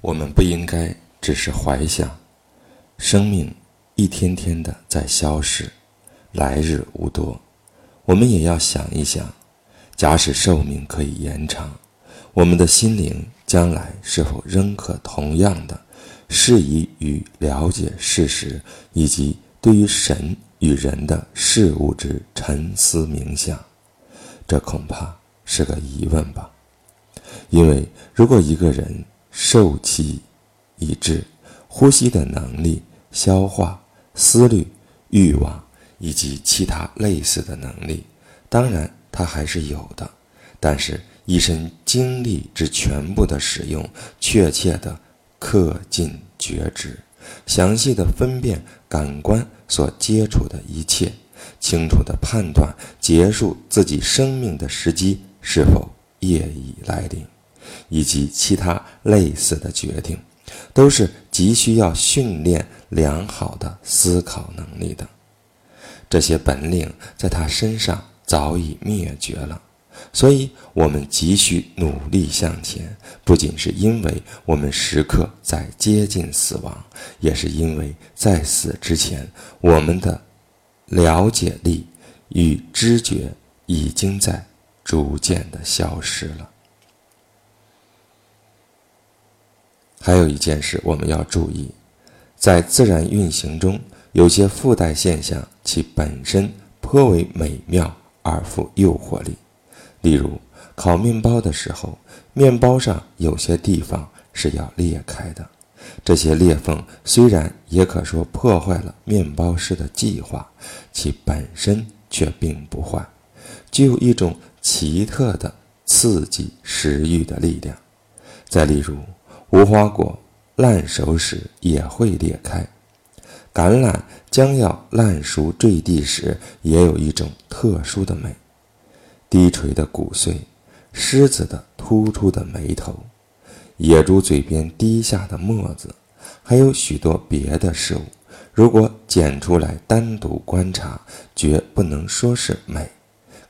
我们不应该只是怀想，生命一天天的在消逝，来日无多。我们也要想一想，假使寿命可以延长，我们的心灵将来是否仍可同样的适宜于了解事实，以及对于神与人的事物之沉思冥想？这恐怕是个疑问吧。因为如果一个人，受气已至，呼吸的能力、消化、思虑、欲望以及其他类似的能力，当然他还是有的。但是一身精力之全部的使用，确切的恪尽觉知，详细的分辨感官所接触的一切，清楚的判断结束自己生命的时机是否业已来临。以及其他类似的决定，都是急需要训练良好的思考能力的。这些本领在他身上早已灭绝了，所以我们急需努力向前。不仅是因为我们时刻在接近死亡，也是因为在死之前，我们的了解力与知觉已经在逐渐的消失了。还有一件事我们要注意，在自然运行中，有些附带现象，其本身颇为美妙而富诱惑力。例如，烤面包的时候，面包上有些地方是要裂开的，这些裂缝虽然也可说破坏了面包师的计划，其本身却并不坏，具有一种奇特的刺激食欲的力量。再例如，无花果烂熟时也会裂开，橄榄将要烂熟坠地时也有一种特殊的美。低垂的骨髓，狮子的突出的眉头，野猪嘴边滴下的沫子，还有许多别的事物，如果捡出来单独观察，绝不能说是美。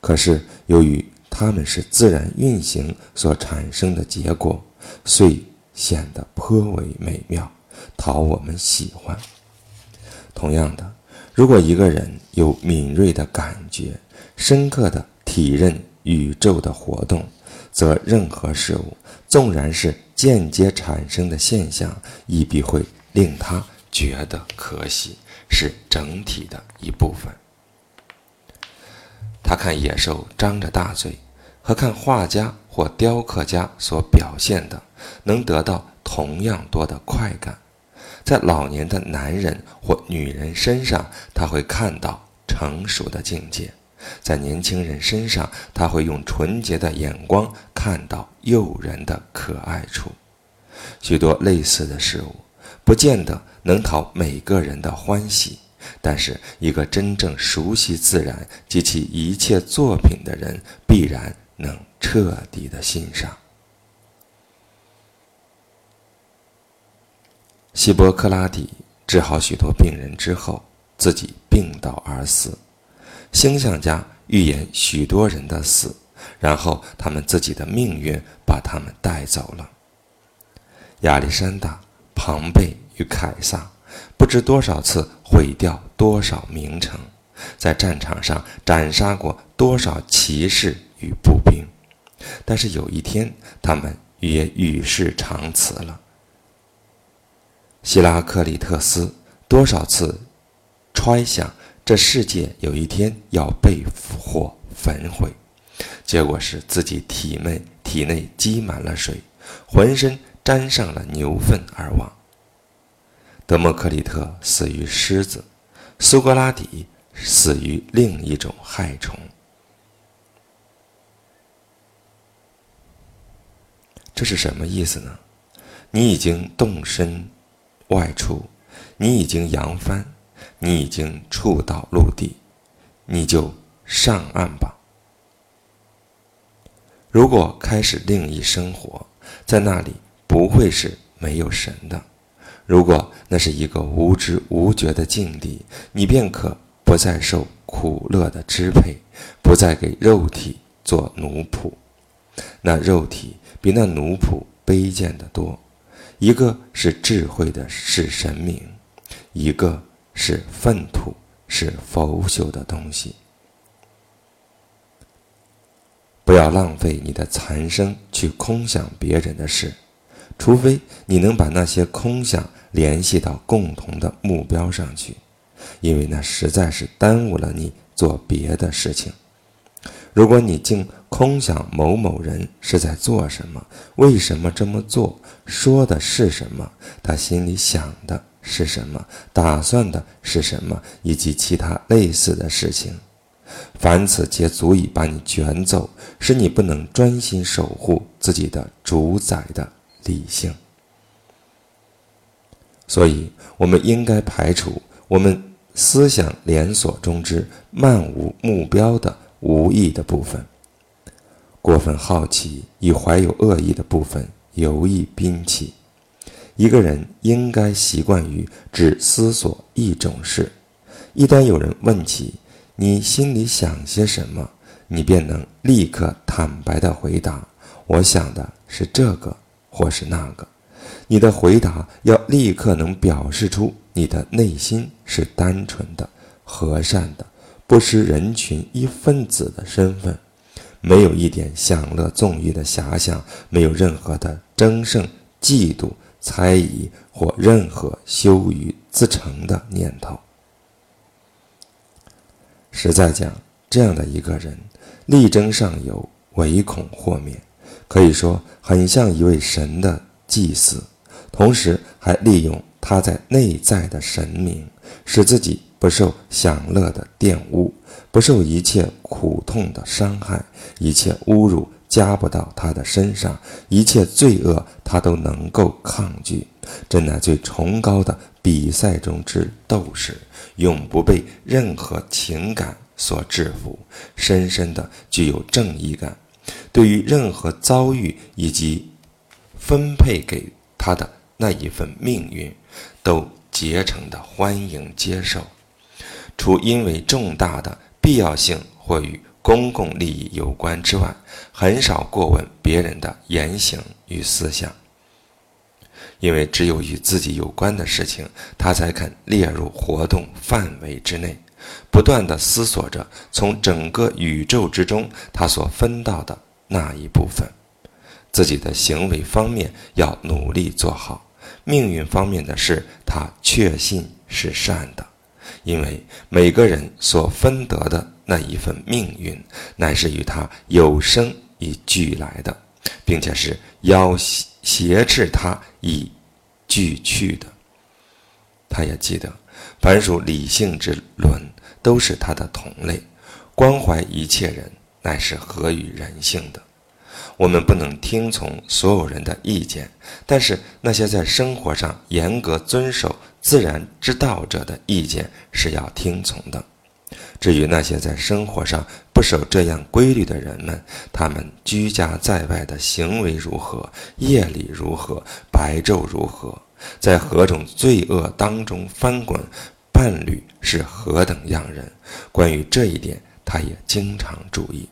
可是由于它们是自然运行所产生的结果，遂。显得颇为美妙，讨我们喜欢。同样的，如果一个人有敏锐的感觉，深刻的体认宇宙的活动，则任何事物，纵然是间接产生的现象，亦必会令他觉得可喜，是整体的一部分。他看野兽张着大嘴，和看画家或雕刻家所表现的。能得到同样多的快感，在老年的男人或女人身上，他会看到成熟的境界；在年轻人身上，他会用纯洁的眼光看到诱人的可爱处。许多类似的事物，不见得能讨每个人的欢喜，但是一个真正熟悉自然及其一切作品的人，必然能彻底的欣赏。希波克拉底治好许多病人之后，自己病倒而死。星象家预言许多人的死，然后他们自己的命运把他们带走了。亚历山大、庞贝与凯撒，不知多少次毁掉多少名城，在战场上斩杀过多少骑士与步兵，但是有一天，他们也与世长辞了。希拉克里特斯多少次揣想这世界有一天要被火焚毁，结果是自己体内体内积满了水，浑身沾上了牛粪而亡。德谟克里特死于狮子，苏格拉底死于另一种害虫。这是什么意思呢？你已经动身。外出，你已经扬帆，你已经触到陆地，你就上岸吧。如果开始另一生活，在那里不会是没有神的。如果那是一个无知无觉的境地，你便可不再受苦乐的支配，不再给肉体做奴仆。那肉体比那奴仆卑贱的多。一个是智慧的，是神明；一个是粪土，是腐朽的东西。不要浪费你的残生去空想别人的事，除非你能把那些空想联系到共同的目标上去，因为那实在是耽误了你做别的事情。如果你竟空想某某人是在做什么，为什么这么做，说的是什么，他心里想的是什么，打算的是什么，以及其他类似的事情。凡此皆足以把你卷走，使你不能专心守护自己的主宰的理性。所以，我们应该排除我们思想连锁中之漫无目标的无意的部分。过分好奇与怀有恶意的部分尤易摒弃。一个人应该习惯于只思索一种事，一旦有人问起。你心里想些什么，你便能立刻坦白的回答。我想的是这个，或是那个。你的回答要立刻能表示出你的内心是单纯的、和善的，不失人群一分子的身份，没有一点享乐纵欲的遐想，没有任何的争胜、嫉妒、猜疑或任何羞于自成的念头。实在讲，这样的一个人，力争上游，唯恐祸灭，可以说很像一位神的祭司，同时还利用他在内在的神明，使自己不受享乐的玷污，不受一切苦痛的伤害，一切侮辱加不到他的身上，一切罪恶他都能够抗拒，这乃最崇高的比赛中之斗士。永不被任何情感所制服，深深的具有正义感，对于任何遭遇以及分配给他的那一份命运，都竭诚的欢迎接受。除因为重大的必要性或与公共利益有关之外，很少过问别人的言行与思想。因为只有与自己有关的事情，他才肯列入活动范围之内，不断地思索着从整个宇宙之中他所分到的那一部分。自己的行为方面要努力做好，命运方面的事他确信是善的，因为每个人所分得的那一份命运，乃是与他有生以俱来的，并且是要挟持他以俱去的。他也记得，凡属理性之伦，都是他的同类。关怀一切人，乃是合于人性的。我们不能听从所有人的意见，但是那些在生活上严格遵守自然之道者的意见是要听从的。至于那些在生活上不守这样规律的人们，他们居家在外的行为如何，夜里如何，白昼如何，在何种罪恶当中翻滚，伴侣是何等样人，关于这一点，他也经常注意。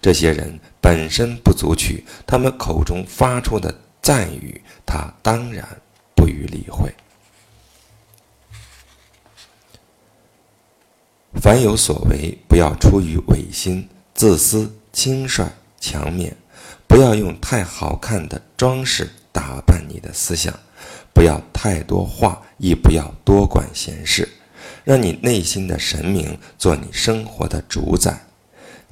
这些人本身不足取，他们口中发出的赞语，他当然不予理会。凡有所为，不要出于违心、自私、轻率、强勉；不要用太好看的装饰打扮你的思想；不要太多话，亦不要多管闲事。让你内心的神明做你生活的主宰。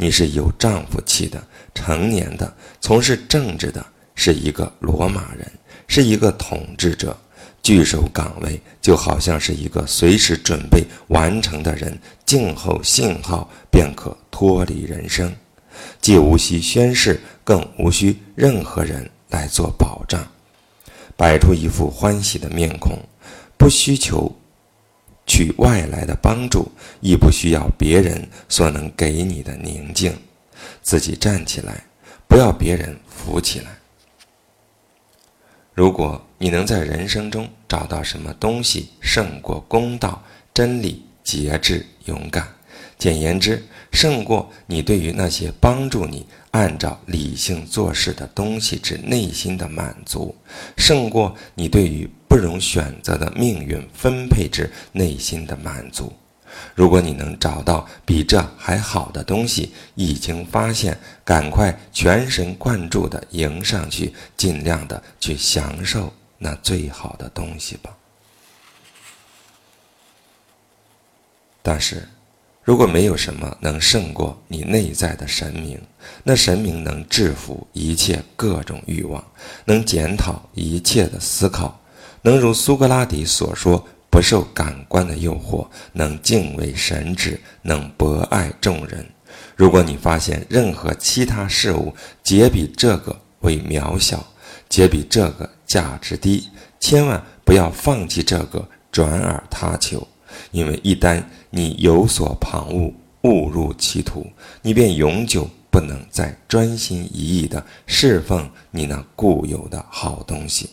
你是有丈夫气的、成年的、从事政治的，是一个罗马人，是一个统治者。据守岗位，就好像是一个随时准备完成的人，静候信号便可脱离人生，既无需宣誓，更无需任何人来做保障，摆出一副欢喜的面孔，不需求取外来的帮助，亦不需要别人所能给你的宁静，自己站起来，不要别人扶起来。如果你能在人生中找到什么东西胜过公道、真理、节制、勇敢，简言之，胜过你对于那些帮助你按照理性做事的东西之内心的满足，胜过你对于不容选择的命运分配之内心的满足。如果你能找到比这还好的东西，已经发现，赶快全神贯注地迎上去，尽量的去享受那最好的东西吧。但是。如果没有什么能胜过你内在的神明，那神明能制服一切各种欲望，能检讨一切的思考，能如苏格拉底所说，不受感官的诱惑，能敬畏神旨，能博爱众人。如果你发现任何其他事物皆比这个为渺小，皆比这个价值低，千万不要放弃这个，转而他求。因为一旦你有所旁骛，误入歧途，你便永久不能再专心一意地侍奉你那固有的好东西。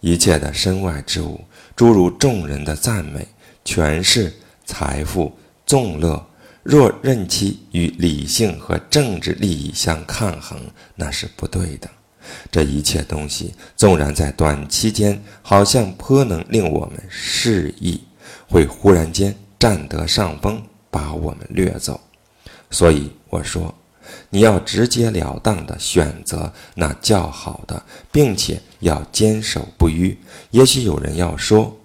一切的身外之物，诸如众人的赞美、权势、财富、纵乐，若任其与理性和政治利益相抗衡，那是不对的。这一切东西，纵然在短期间好像颇能令我们适意。会忽然间占得上风，把我们掠走。所以我说，你要直截了当的选择那较好的，并且要坚守不渝。也许有人要说，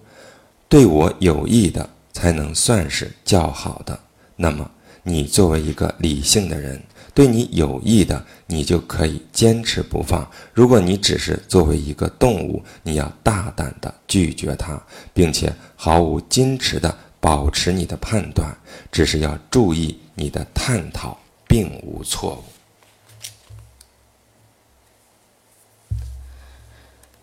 对我有益的才能算是较好的。那么，你作为一个理性的人。对你有益的，你就可以坚持不放；如果你只是作为一个动物，你要大胆的拒绝它，并且毫无矜持的保持你的判断。只是要注意，你的探讨并无错误。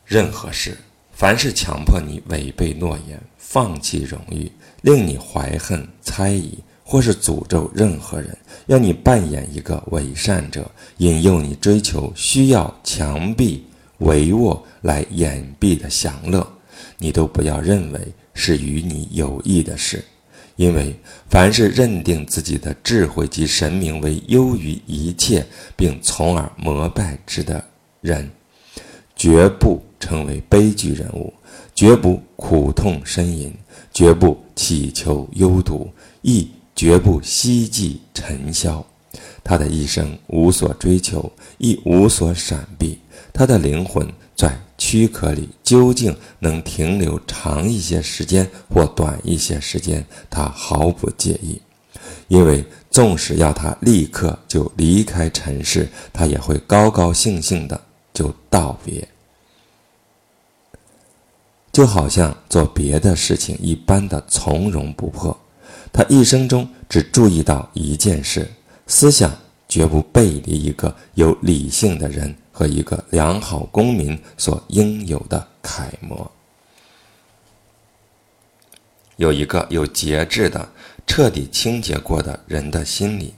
任何事，凡是强迫你违背诺言、放弃荣誉、令你怀恨猜疑。或是诅咒任何人，要你扮演一个伪善者，引诱你追求需要墙壁、帷幄来掩蔽的享乐，你都不要认为是与你有益的事，因为凡是认定自己的智慧及神明为优于一切，并从而膜拜之的人，绝不成为悲剧人物，绝不苦痛呻吟，绝不祈求优独，亦。绝不希冀尘嚣，他的一生无所追求，亦无所闪避。他的灵魂在躯壳里究竟能停留长一些时间或短一些时间，他毫不介意。因为纵使要他立刻就离开尘世，他也会高高兴兴的就道别，就好像做别的事情一般的从容不迫。他一生中只注意到一件事：思想绝不背离一个有理性的人和一个良好公民所应有的楷模。有一个有节制的、彻底清洁过的人的心里，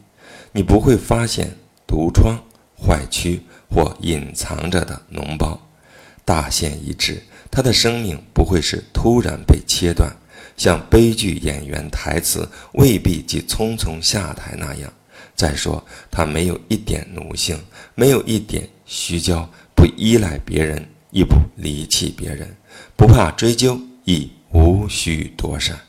你不会发现毒疮、坏蛆或隐藏着的脓包。大限已至，他的生命不会是突然被切断。像悲剧演员台词未必即匆匆下台那样。再说，他没有一点奴性，没有一点虚骄，不依赖别人，亦不离弃别人，不怕追究，亦无需躲闪。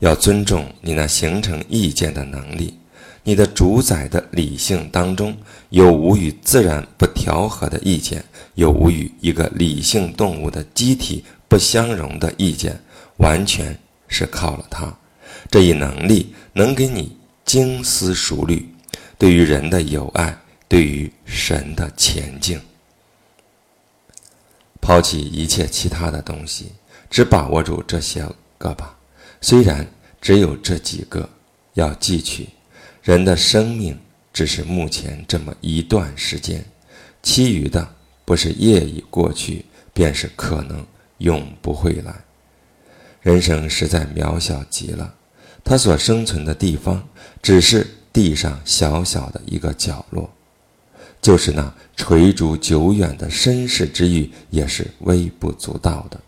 要尊重你那形成意见的能力。你的主宰的理性当中有无与自然不调和的意见，有无与一个理性动物的机体。不相容的意见，完全是靠了他这一能力，能给你精思熟虑，对于人的友爱，对于神的前进，抛弃一切其他的东西，只把握住这些个吧。虽然只有这几个要记取，人的生命只是目前这么一段时间，其余的不是夜已过去，便是可能。永不会来。人生实在渺小极了，他所生存的地方只是地上小小的一个角落，就是那垂逐久远的身世之欲也是微不足道的。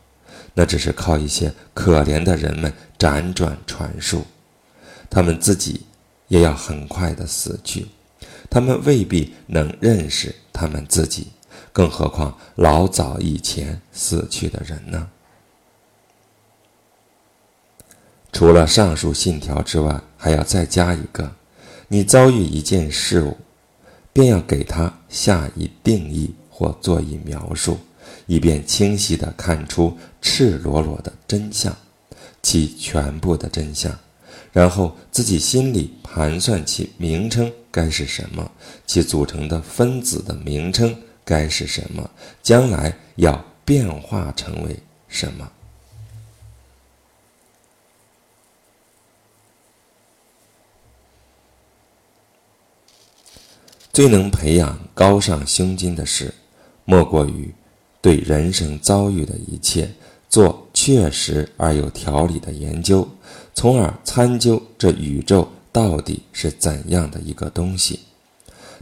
那只是靠一些可怜的人们辗转传述，他们自己也要很快的死去，他们未必能认识他们自己，更何况老早以前死去的人呢？除了上述信条之外，还要再加一个：你遭遇一件事物，便要给它下以定义或做以描述，以便清晰地看出赤裸裸的真相，其全部的真相。然后自己心里盘算其名称该是什么，其组成的分子的名称该是什么，将来要变化成为什么。最能培养高尚胸襟的事，莫过于对人生遭遇的一切做确实而有条理的研究，从而参究这宇宙到底是怎样的一个东西。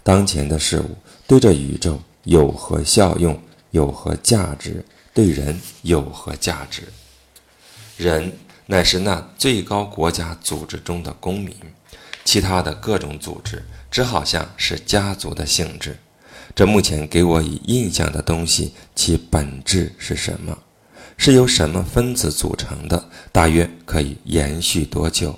当前的事物对这宇宙有何效用、有何价值？对人有何价值？人乃是那最高国家组织中的公民，其他的各种组织。只好像是家族的性质，这目前给我以印象的东西，其本质是什么？是由什么分子组成的？大约可以延续多久？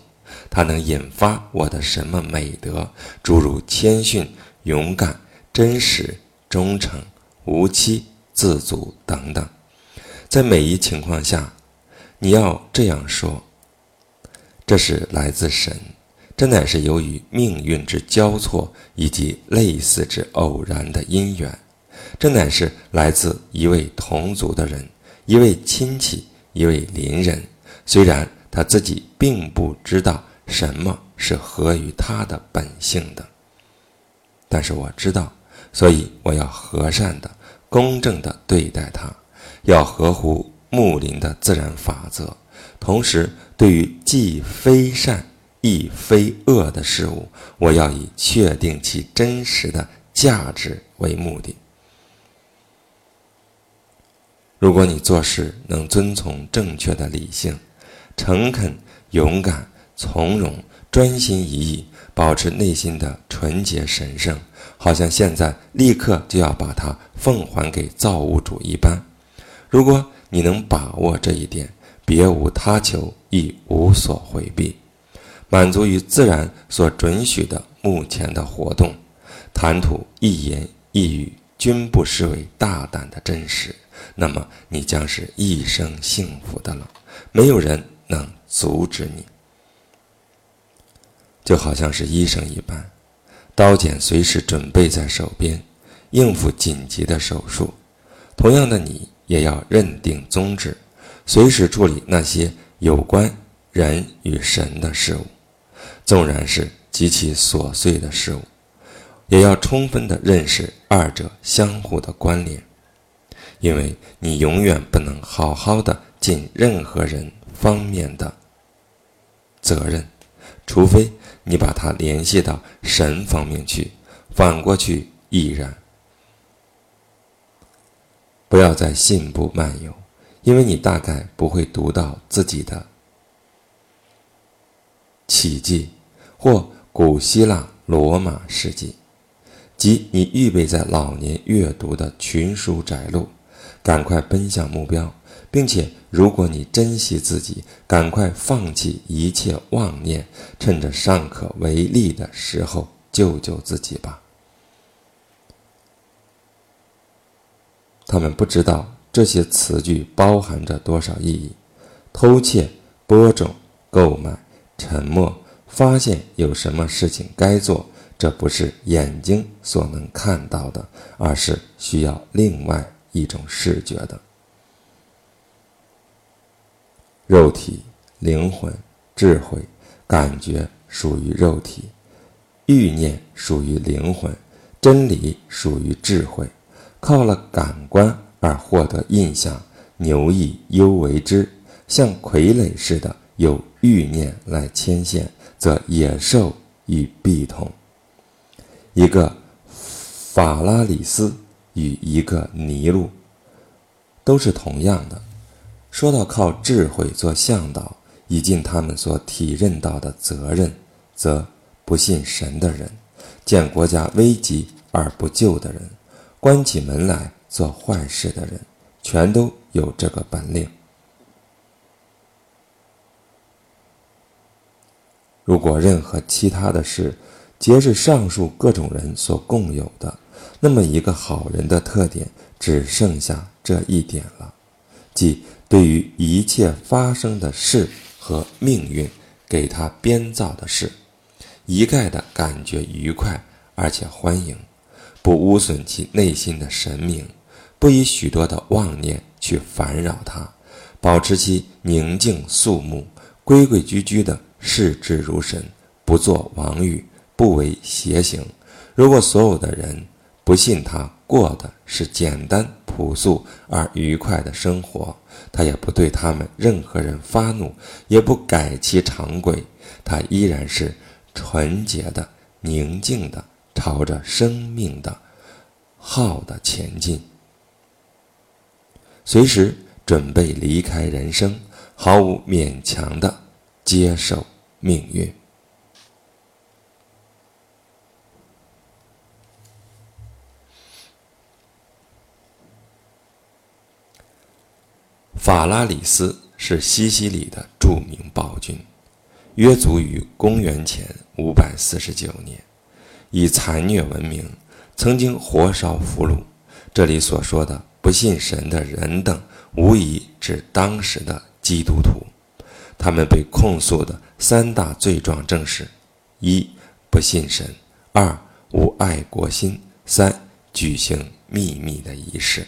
它能引发我的什么美德？诸如谦逊、勇敢、真实、忠诚、无欺、自足等等。在每一情况下，你要这样说：这是来自神。这乃是由于命运之交错以及类似之偶然的因缘，这乃是来自一位同族的人，一位亲戚，一位邻人。虽然他自己并不知道什么是合于他的本性的，但是我知道，所以我要和善的、公正的对待他，要合乎木林的自然法则，同时对于既非善。亦非恶的事物，我要以确定其真实的价值为目的。如果你做事能遵从正确的理性、诚恳、勇敢、从容、专心一意，保持内心的纯洁神圣，好像现在立刻就要把它奉还给造物主一般。如果你能把握这一点，别无他求，亦无所回避。满足于自然所准许的目前的活动，谈吐一言一语均不失为大胆的真实，那么你将是一生幸福的了，没有人能阻止你。就好像是医生一般，刀剪随时准备在手边，应付紧急的手术。同样的，你也要认定宗旨，随时处理那些有关人与神的事物。纵然是极其琐碎的事物，也要充分的认识二者相互的关联，因为你永远不能好好的尽任何人方面的责任，除非你把它联系到神方面去，反过去亦然。不要再信步漫游，因为你大概不会读到自己的。奇迹，或古希腊、罗马事迹，即你预备在老年阅读的群书摘录，赶快奔向目标，并且，如果你珍惜自己，赶快放弃一切妄念，趁着尚可为力的时候救救自己吧。他们不知道这些词句包含着多少意义：偷窃、播种、购买。沉默，发现有什么事情该做，这不是眼睛所能看到的，而是需要另外一种视觉的。肉体、灵魂、智慧、感觉属于肉体，欲念属于灵魂，真理属于智慧。靠了感官而获得印象，牛亦犹为之，像傀儡似的。有欲念来牵线，则野兽与必同。一个法拉里斯与一个尼禄，都是同样的。说到靠智慧做向导，以尽他们所体认到的责任，则不信神的人，见国家危急而不救的人，关起门来做坏事的人，全都有这个本领。如果任何其他的事，皆是上述各种人所共有的，那么一个好人的特点只剩下这一点了，即对于一切发生的事。和命运给他编造的事，一概的感觉愉快而且欢迎，不污损其内心的神明，不以许多的妄念去烦扰他，保持其宁静肃穆，规规矩矩的视之如神，不做妄语，不为邪行。如果所有的人不信他过的是简单朴素而愉快的生活。他也不对他们任何人发怒，也不改其常规，他依然是纯洁的、宁静的，朝着生命的好的前进，随时准备离开人生，毫无勉强的接受命运。法拉里斯是西西里的著名暴君，约卒于公元前五百四十九年，以残虐闻名，曾经火烧俘虏。这里所说的不信神的人等，无疑指当时的基督徒。他们被控诉的三大罪状正是：一、不信神；二、无爱国心；三、举行秘密的仪式。